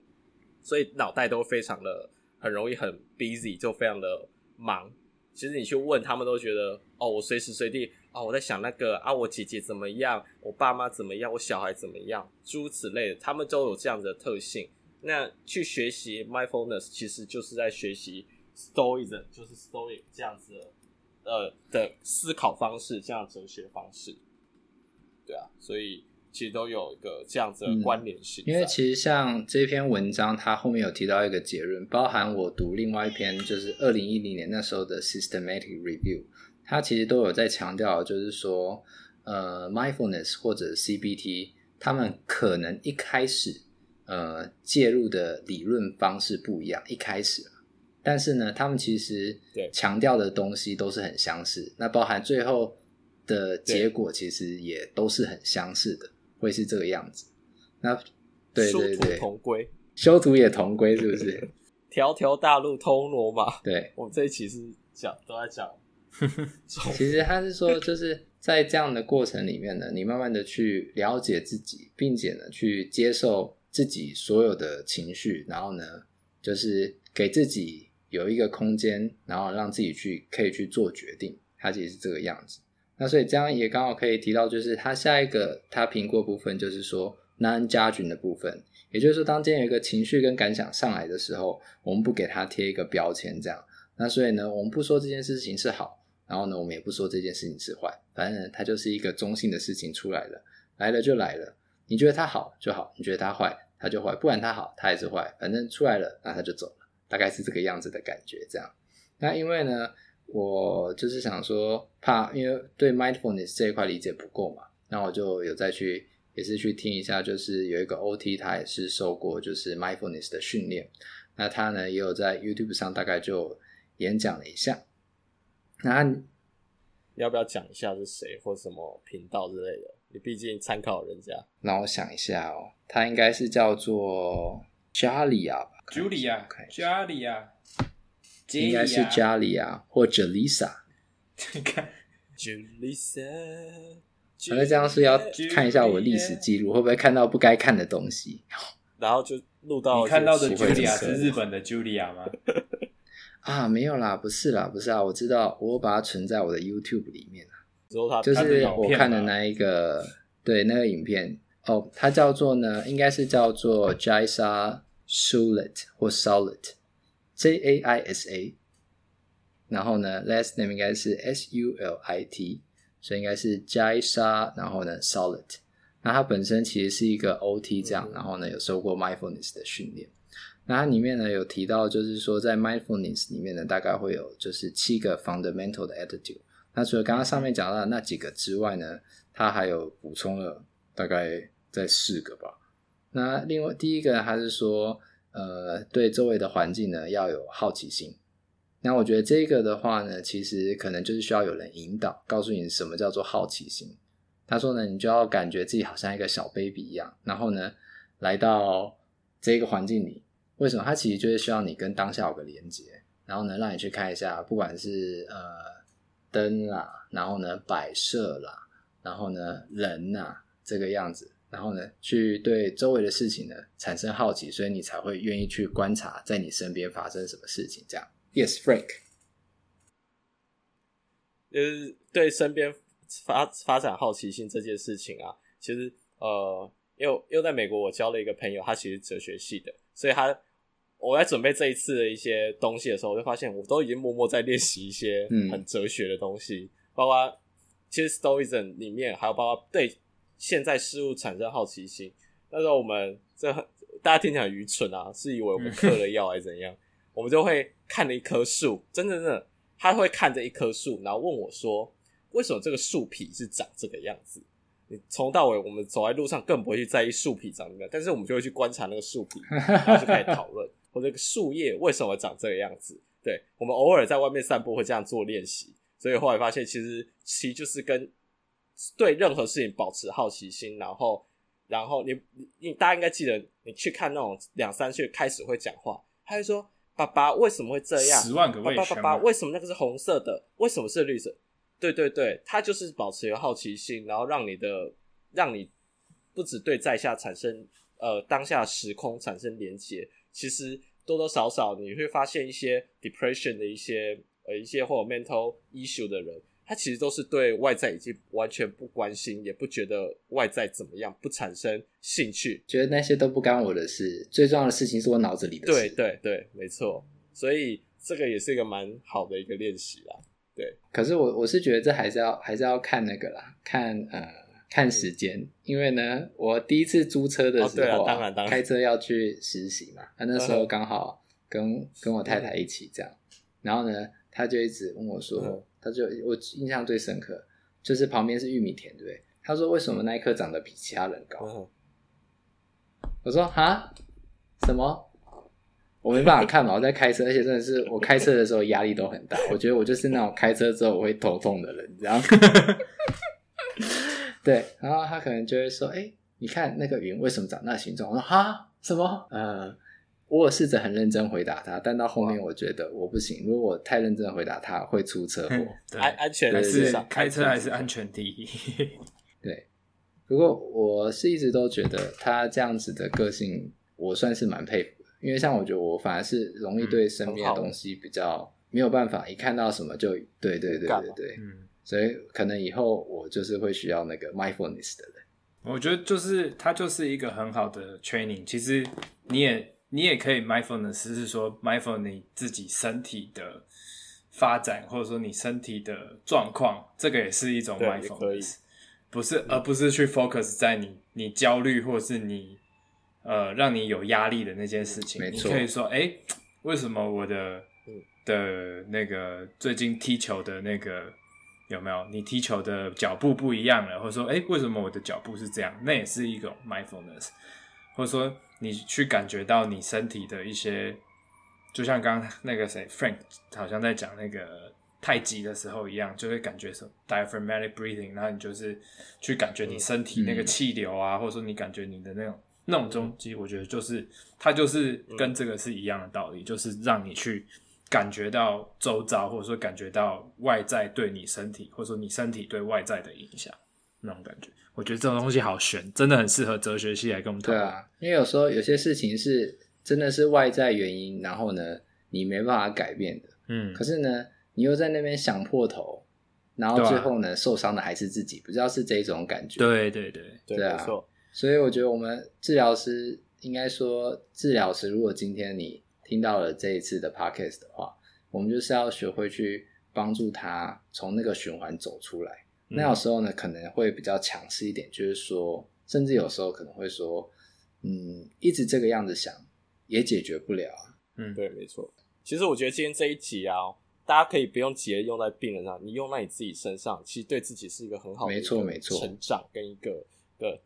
所以脑袋都非常的很容易很 busy，就非常的忙。其实你去问他们，都觉得哦，我随时随地哦，我在想那个啊，我姐姐怎么样，我爸妈怎么样，我小孩怎么样，诸如此类的，他们都有这样的特性。那去学习 mindfulness，其实就是在学习 stoicism，就是 stoic 这样子的呃的思考方式，这样哲学方式。对啊，所以其实都有一个这样子的关联性、嗯。因为其实像这篇文章，它后面有提到一个结论，包含我读另外一篇，就是二零一零年那时候的 Systematic Review，它其实都有在强调，就是说，呃，Mindfulness 或者 CBT，他们可能一开始呃介入的理论方式不一样，一开始，但是呢，他们其实强调的东西都是很相似，那包含最后的结果，其实也都是很相似的。会是这个样子，那对对对，同归，修图也同归，是不是？*laughs* 条条大路通罗马。对，我们这一期是讲都在讲。*laughs* 其实他是说，就是在这样的过程里面呢，你慢慢的去了解自己，并且呢，去接受自己所有的情绪，然后呢，就是给自己有一个空间，然后让自己去可以去做决定。他其实是这个样子。那所以这样也刚好可以提到，就是他下一个他评估部分，就是说 non-judging 的部分，也就是说，当今天有一个情绪跟感想上来的时候，我们不给他贴一个标签，这样。那所以呢，我们不说这件事情是好，然后呢，我们也不说这件事情是坏，反正，它就是一个中性的事情出来了，来了就来了。你觉得它好就好，你觉得它坏它就坏，不管它好它也是坏，反正出来了，那它就走了，大概是这个样子的感觉，这样。那因为呢。我就是想说，怕因为对 mindfulness 这一块理解不够嘛，那我就有再去，也是去听一下，就是有一个 OT，他也是受过就是 mindfulness 的训练，那他呢也有在 YouTube 上大概就演讲了一下。那你要不要讲一下是谁或什么频道之类的？你毕竟参考人家。让我想一下哦，他应该是叫做 Julia 吧？Julia，Jalia。应该是 Jalia 或者 Lisa。你看，Julissa。那这样是要看一下我历史记录，会不会看到不该看的东西？*laughs* 然后就录到你看到的 Julia 是日本的 Julia 吗？*laughs* 啊，没有啦，不是啦，不是啊，我知道，我把它存在我的 YouTube 里面就是我看的那一个，对，那个影片哦，它叫做呢，应该是叫做 Jaisa Sulet 或 Solid。J A I S A，然后呢，last name 应该是 S U L I T，所以应该是 Jaisa，然后呢，Solid。那他本身其实是一个 O T 这样，嗯、然后呢有受过 Mindfulness 的训练。那它里面呢有提到，就是说在 Mindfulness 里面呢，大概会有就是七个 fundamental 的 attitude。那除了刚刚上面讲到的那几个之外呢，它还有补充了大概在四个吧。那另外第一个还是说。呃，对周围的环境呢，要有好奇心。那我觉得这个的话呢，其实可能就是需要有人引导，告诉你什么叫做好奇心。他说呢，你就要感觉自己好像一个小 baby 一样，然后呢，来到这个环境里。为什么？他其实就是需要你跟当下有个连接，然后呢，让你去看一下，不管是呃灯啦，然后呢摆设啦，然后呢人呐，这个样子。然后呢，去对周围的事情呢产生好奇，所以你才会愿意去观察在你身边发生什么事情。这样，Yes，Frank，就是对身边发发展好奇心这件事情啊，其实呃，又又在美国，我交了一个朋友，他其实哲学系的，所以他我在准备这一次的一些东西的时候，我就发现我都已经默默在练习一些很哲学的东西，嗯、包括其实 Stoicism 里面还有包括对。现在事物产生好奇心，那时候我们这大家听起来很愚蠢啊，是以为我们嗑了药还是怎样？我们就会看了一棵树，真的真的，他会看着一棵树，然后问我说：“为什么这个树皮是长这个样子？”你从到尾我们走在路上更不会去在意树皮长什么样，但是我们就会去观察那个树皮，然后就开始讨论，*laughs* 或者这个树叶为什么长这个样子？对，我们偶尔在外面散步会这样做练习，所以后来发现其实其实就是跟。对任何事情保持好奇心，然后，然后你你你大家应该记得，你去看那种两三岁开始会讲话，他就说：“爸爸为什么会这样？十万个为什么？爸爸爸爸为什么那个是红色的？为什么是绿色？”对对对，他就是保持有好奇心，然后让你的让你不止对在下产生呃当下时空产生连接，其实多多少少你会发现一些 depression 的一些呃一些或者 mental issue 的人。他其实都是对外在已经完全不关心，也不觉得外在怎么样，不产生兴趣，觉得那些都不干我的事。最重要的事情是我脑子里的事。对对对，没错。所以这个也是一个蛮好的一个练习啦。对。可是我我是觉得这还是要还是要看那个啦，看呃看时间，因为呢，我第一次租车的时候、啊，哦、当然当然开车要去实习嘛，他那时候刚好跟跟我太太一起这样，然后呢，他就一直问我说，嗯、他就我印象最深刻，就是旁边是玉米田，对不对？他说为什么那一棵长得比其他人高？嗯、我说哈，什么？我没办法看嘛，我在开车，而且真的是我开车的时候压力都很大。我觉得我就是那种开车之后我会头痛的人，这样。*laughs* 对，然后他可能就会说：“哎，你看那个云为什么长那形状？”我说：“哈，什么？”呃，我试着很认真回答他，但到后面我觉得我不行，如果我太认真回答他，会出车祸。安安全还是开车还是安全第一。*laughs* 对，不过我是一直都觉得他这样子的个性，我算是蛮佩服。因为像我觉得我反而是容易对身边的东西比较没有办法，一看到什么就对对对对对，嗯，所以可能以后我就是会需要那个 mindfulness 的人。我觉得就是他就是一个很好的 training。其实你也你也可以 mindfulness，是说 mindful 你自己身体的发展，或者说你身体的状况，这个也是一种 mindfulness，不是而不是去 focus 在你你焦虑或是你。呃，让你有压力的那件事情。你可以说，哎、欸，为什么我的的那个最近踢球的那个有没有？你踢球的脚步不一样了，或者说，哎、欸，为什么我的脚步是这样？那也是一种 mindfulness，或者说你去感觉到你身体的一些，就像刚刚那个谁 Frank 好像在讲那个太极的时候一样，就会感觉什么 diaphragmatic breathing，然后你就是去感觉你身体那个气流啊，嗯、或者说你感觉你的那种。那种中西，我觉得就是它就是跟这个是一样的道理，嗯、就是让你去感觉到周遭，或者说感觉到外在对你身体，或者说你身体对外在的影响，那种感觉。我觉得这种东西好悬，真的很适合哲学系来跟我们讨论。对啊，因为有时候有些事情是真的是外在原因，然后呢，你没办法改变的。嗯。可是呢，你又在那边想破头，然后最后呢，啊、受伤的还是自己，不知道是这一种感觉。对对对，对啊。所以我觉得我们治疗师应该说，治疗师如果今天你听到了这一次的 podcast 的话，我们就是要学会去帮助他从那个循环走出来。嗯、那有时候呢，可能会比较强势一点，就是说，甚至有时候可能会说，嗯，一直这个样子想也解决不了。嗯，对，没错。其实我觉得今天这一集啊，大家可以不用急着用在病人上，你用在你自己身上，其实对自己是一个很好的，没错没错，成长跟一个的。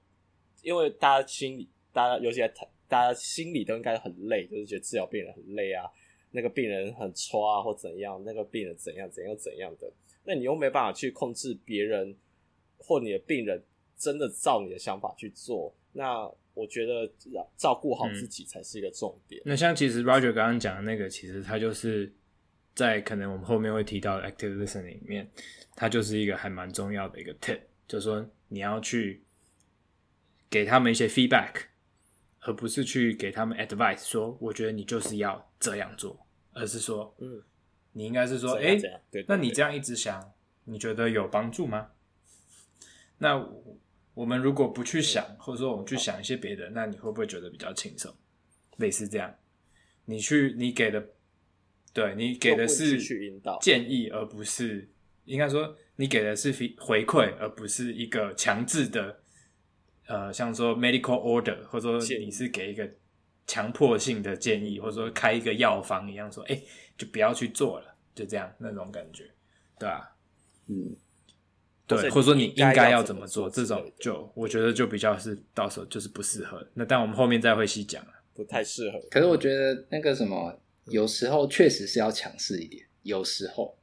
因为大家心里，大家尤其在谈，大家心里都应该很累，就是觉得治疗病人很累啊，那个病人很挫啊，或怎样，那个病人怎样怎样怎样的，那你又没办法去控制别人或你的病人真的照你的想法去做，那我觉得照顾好自己才是一个重点。嗯、那像其实 Roger 刚刚讲的那个，其实他就是在可能我们后面会提到的 Active Listening 里面，它就是一个还蛮重要的一个 tip，就是说你要去。给他们一些 feedback，而不是去给他们 advice，说我觉得你就是要这样做，而是说，嗯，你应该是说，哎，那你这样一直想，你觉得有帮助吗？那我们如果不去想，或者说我们去想一些别的，那你会不会觉得比较轻松？类似这样，你去，你给的，对，你给的是建议，而不是应该说你给的是回馈，而不是一个强制的。呃，像说 medical order，或者说你是给一个强迫性的建议，或者说开一个药方一样，说，哎、欸，就不要去做了，就这样那种感觉，对吧？嗯，对，或者说你应该要怎么做，这种就我觉得就比较是到时候就是不适合。那但我们后面再会细讲了，不太适合。可是我觉得那个什么，有时候确实是要强势一点，有时候，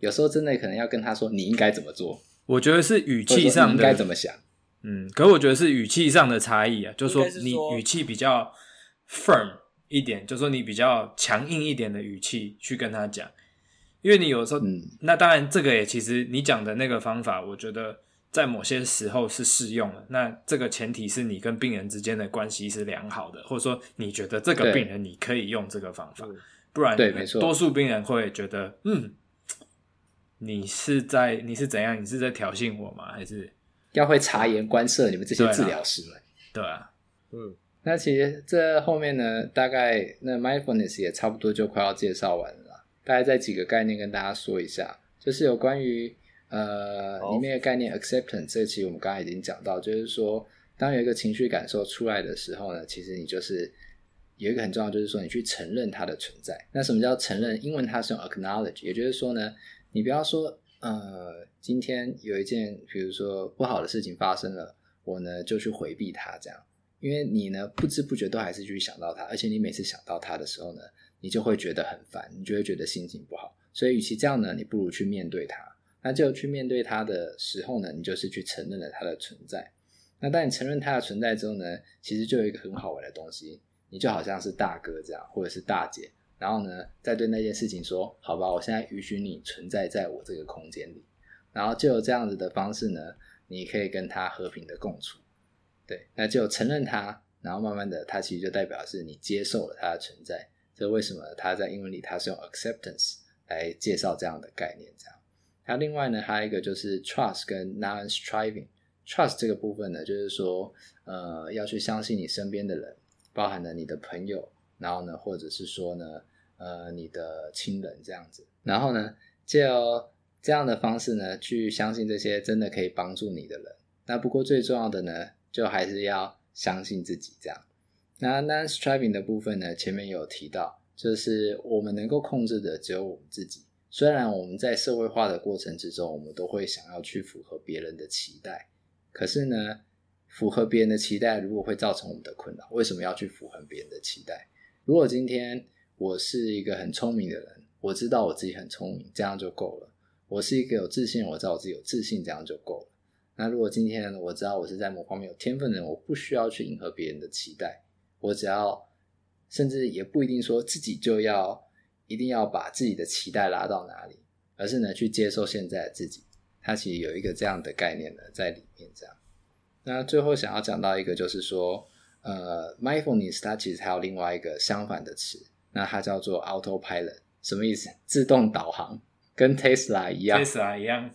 有时候真的可能要跟他说你应该怎么做。我觉得是语气上的应该怎么想。嗯，可是我觉得是语气上的差异啊，就是说你语气比较 firm 一点，就是说你比较强硬一点的语气去跟他讲，因为你有时候，嗯，那当然这个也其实你讲的那个方法，我觉得在某些时候是适用的。那这个前提是你跟病人之间的关系是良好的，或者说你觉得这个病人你可以用这个方法，不然对，没错，多数病人会觉得，嗯，你是在你是怎样？你是在挑衅我吗？还是？要会察言观色，你们这些治疗师们。对啊，嗯，那其实这后面呢，大概那 mindfulness 也差不多就快要介绍完了。大概在几个概念跟大家说一下，就是有关于呃，里面的概念 acceptance，这期我们刚才已经讲到，就是说，当有一个情绪感受出来的时候呢，其实你就是有一个很重要，就是说你去承认它的存在。那什么叫承认？英文它是用 acknowledge，也就是说呢，你不要说，呃，今天有一件比如说不好的事情发生了，我呢就去回避它，这样，因为你呢不知不觉都还是去想到他，而且你每次想到他的时候呢，你就会觉得很烦，你就会觉得心情不好。所以，与其这样呢，你不如去面对他。那就去面对他的时候呢，你就是去承认了他的存在。那当你承认他的存在之后呢，其实就有一个很好玩的东西，你就好像是大哥这样，或者是大姐，然后呢，再对那件事情说：“好吧，我现在允许你存在在我这个空间里。”然后就有这样子的方式呢，你可以跟他和平的共处。对，那就承认它，然后慢慢的，它其实就代表是你接受了它的存在。这为什么它在英文里它是用 acceptance 来介绍这样的概念？这样。那另外呢，还有一个就是 trust 跟 non-striving。trust 这个部分呢，就是说，呃，要去相信你身边的人，包含了你的朋友，然后呢，或者是说呢，呃，你的亲人这样子。然后呢，就这样的方式呢，去相信这些真的可以帮助你的人。那不过最重要的呢，就还是要相信自己这样。那 non-striving 的部分呢，前面有提到，就是我们能够控制的只有我们自己。虽然我们在社会化的过程之中，我们都会想要去符合别人的期待，可是呢，符合别人的期待如果会造成我们的困扰，为什么要去符合别人的期待？如果今天我是一个很聪明的人，我知道我自己很聪明，这样就够了。我是一个有自信，我知道我自己有自信，这样就够了。那如果今天我知道我是在某方面有天分的人，我不需要去迎合别人的期待，我只要，甚至也不一定说自己就要。一定要把自己的期待拉到哪里，而是呢去接受现在的自己。它其实有一个这样的概念呢在里面。这样，那最后想要讲到一个就是说，呃，mindfulness 它其实还有另外一个相反的词，那它叫做 autopilot，什么意思？*laughs* 自动导航，跟 Tesla 一样。Tesla 一样。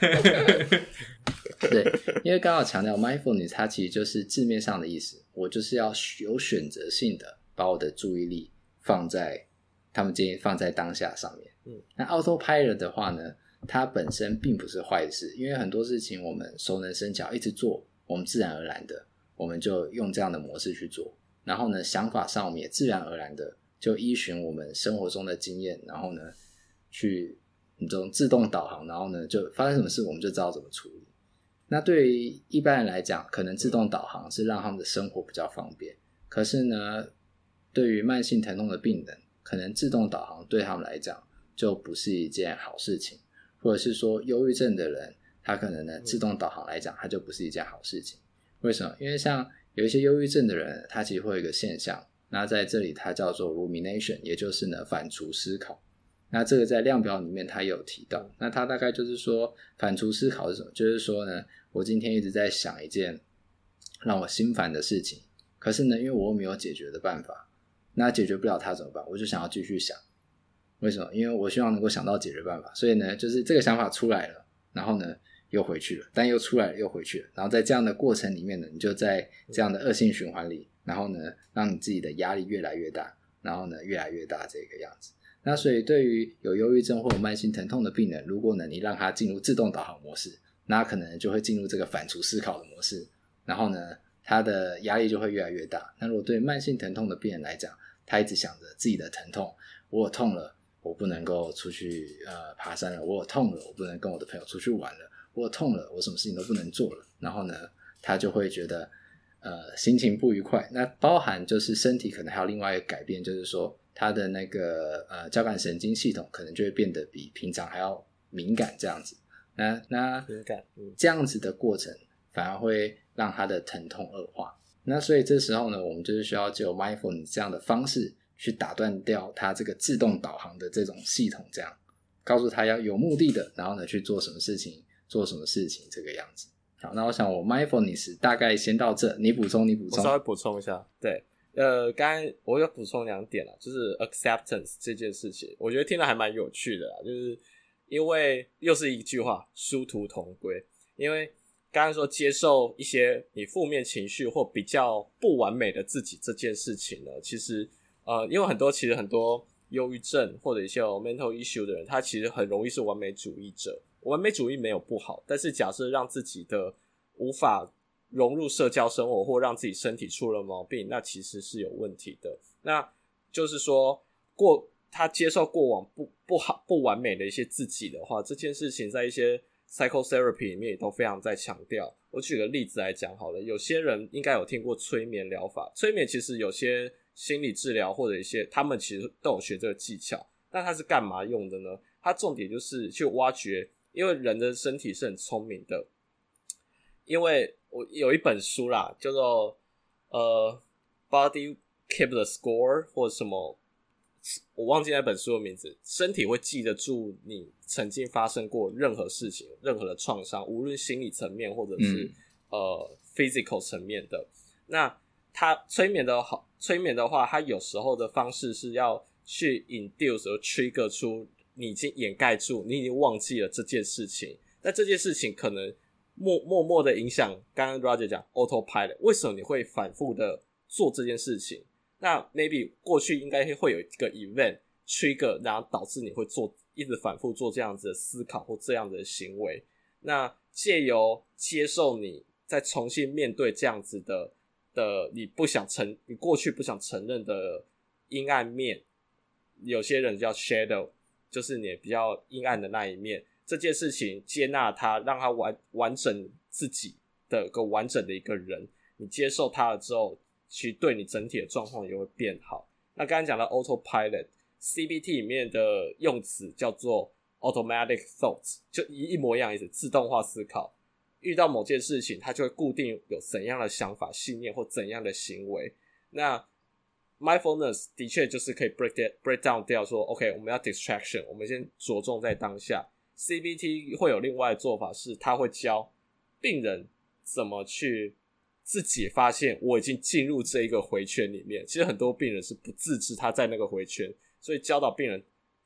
*laughs* 对，因为刚好强调 mindfulness 它其实就是字面上的意思，我就是要有选择性的把我的注意力放在。他们建议放在当下上面。嗯，那 autopilot 的话呢，它本身并不是坏事，因为很多事情我们熟能生巧，一直做，我们自然而然的，我们就用这样的模式去做。然后呢，想法上我们也自然而然的就依循我们生活中的经验，然后呢，去这种自动导航，然后呢，就发生什么事我们就知道怎么处理。那对于一般人来讲，可能自动导航是让他们的生活比较方便。可是呢，对于慢性疼痛的病人，可能自动导航对他们来讲就不是一件好事情，或者是说忧郁症的人，他可能呢自动导航来讲，他就不是一件好事情。为什么？因为像有一些忧郁症的人，他其实会有一个现象，那在这里它叫做 rumination，也就是呢反刍思考。那这个在量表里面它有提到，那它大概就是说反刍思考是什么？就是说呢，我今天一直在想一件让我心烦的事情，可是呢，因为我没有解决的办法。那解决不了它怎么办？我就想要继续想，为什么？因为我希望能够想到解决办法。所以呢，就是这个想法出来了，然后呢又回去了，但又出来了又回去了。然后在这样的过程里面呢，你就在这样的恶性循环里，然后呢让你自己的压力越来越大，然后呢越来越大这个样子。那所以对于有忧郁症或有慢性疼痛的病人，如果呢你让他进入自动导航模式，那可能就会进入这个反刍思考的模式，然后呢。他的压力就会越来越大。那如果对慢性疼痛的病人来讲，他一直想着自己的疼痛，我有痛了，我不能够出去呃爬山了；我有痛了，我不能跟我的朋友出去玩了；我有痛了，我什么事情都不能做了。然后呢，他就会觉得呃心情不愉快。那包含就是身体可能还有另外一个改变，就是说他的那个呃交感神经系统可能就会变得比平常还要敏感这样子。那那敏感，这样子的过程反而会。让他的疼痛恶化，那所以这时候呢，我们就是需要就 mindfulness 这样的方式去打断掉他这个自动导航的这种系统，这样告诉他要有目的的，然后呢去做什么事情，做什么事情这个样子。好，那我想我 mindfulness 大概先到这，你补充，你补充，我稍微补充一下。对，呃，刚才我有补充两点了，就是 acceptance 这件事情，我觉得听了还蛮有趣的啦，就是因为又是一句话，殊途同归，因为。刚刚说接受一些你负面情绪或比较不完美的自己这件事情呢，其实呃，因为很多其实很多忧郁症或者一些有 mental issue 的人，他其实很容易是完美主义者。完美主义没有不好，但是假设让自己的无法融入社交生活，或让自己身体出了毛病，那其实是有问题的。那就是说，过他接受过往不不好、不完美的一些自己的话，这件事情在一些 psychotherapy 里面也都非常在强调。我举个例子来讲好了，有些人应该有听过催眠疗法，催眠其实有些。心理治疗或者一些，他们其实都有学这个技巧。那它是干嘛用的呢？它重点就是去挖掘，因为人的身体是很聪明的。因为我有一本书啦，叫做呃《Body Keep the Score》或者什么，我忘记那本书的名字。身体会记得住你曾经发生过任何事情、任何的创伤，无论心理层面或者是、嗯、呃 physical 层面的。那它催眠的好。催眠的话，它有时候的方式是要去 induce 和 trigger 出你已经掩盖住，你已经忘记了这件事情。那这件事情可能默默默的影响。刚刚 Roger 讲 autopilot，为什么你会反复的做这件事情？那 maybe 过去应该会有一个 event trigger，然后导致你会做一直反复做这样子的思考或这样子的行为。那借由接受你再重新面对这样子的。的你不想承，你过去不想承认的阴暗面，有些人叫 shadow，就是你比较阴暗的那一面。这件事情接纳它，让它完完整自己的个完整的一个人，你接受它了之后，其实对你整体的状况也会变好。那刚刚讲到 autopilot，CBT 里面的用词叫做 automatic thoughts，就一一模一样意思，自动化思考。遇到某件事情，他就会固定有怎样的想法、信念或怎样的行为。那 mindfulness 的确就是可以 break that, break down 掉，说 OK，我们要 distraction，我们先着重在当下。CBT 会有另外的做法是，他会教病人怎么去自己发现我已经进入这一个回圈里面。其实很多病人是不自知他在那个回圈，所以教导病人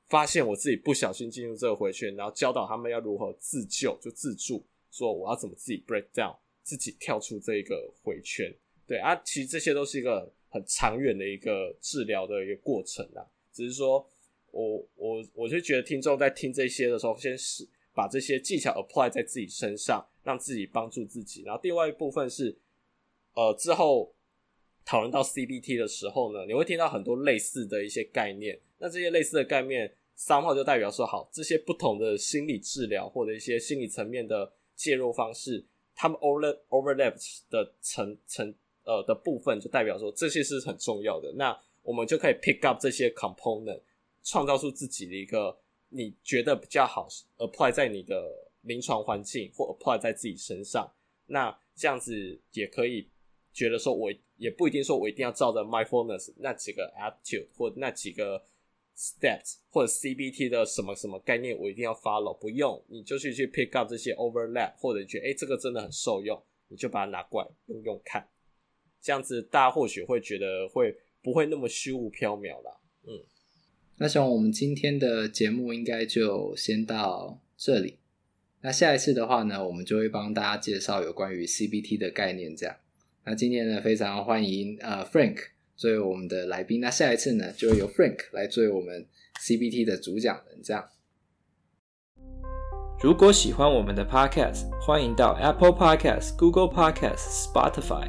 发现我自己不小心进入这个回圈，然后教导他们要如何自救，就自助。说我要怎么自己 break down，自己跳出这一个回圈，对啊，其实这些都是一个很长远的一个治疗的一个过程啊。只是说我我我就觉得听众在听这些的时候，先是把这些技巧 apply 在自己身上，让自己帮助自己。然后另外一部分是，呃，之后讨论到 CBT 的时候呢，你会听到很多类似的一些概念。那这些类似的概念三号就代表说，好，这些不同的心理治疗或者一些心理层面的。介入方式，他们 over overlap 的层层呃的部分，就代表说这些是很重要的。那我们就可以 pick up 这些 component，创造出自己的一个你觉得比较好 apply 在你的临床环境或 apply 在自己身上。那这样子也可以觉得说，我也不一定说我一定要照着 mindfulness 那几个 attitude 或那几个。Steps 或者 CBT 的什么什么概念，我一定要 follow，不用你就是去 pick up 这些 overlap，或者你觉得诶、欸、这个真的很受用，你就把它拿过来用用看，这样子大家或许会觉得会不会那么虚无缥缈啦。嗯，那希望我们今天的节目应该就先到这里。那下一次的话呢，我们就会帮大家介绍有关于 CBT 的概念。这样，那今天呢，非常欢迎呃 Frank。作为我们的来宾，那下一次呢，就会由 Frank 来作为我们 CBT 的主讲人。这样，如果喜欢我们的 Podcast，欢迎到 Apple Podcast、Google Podcast、Spotify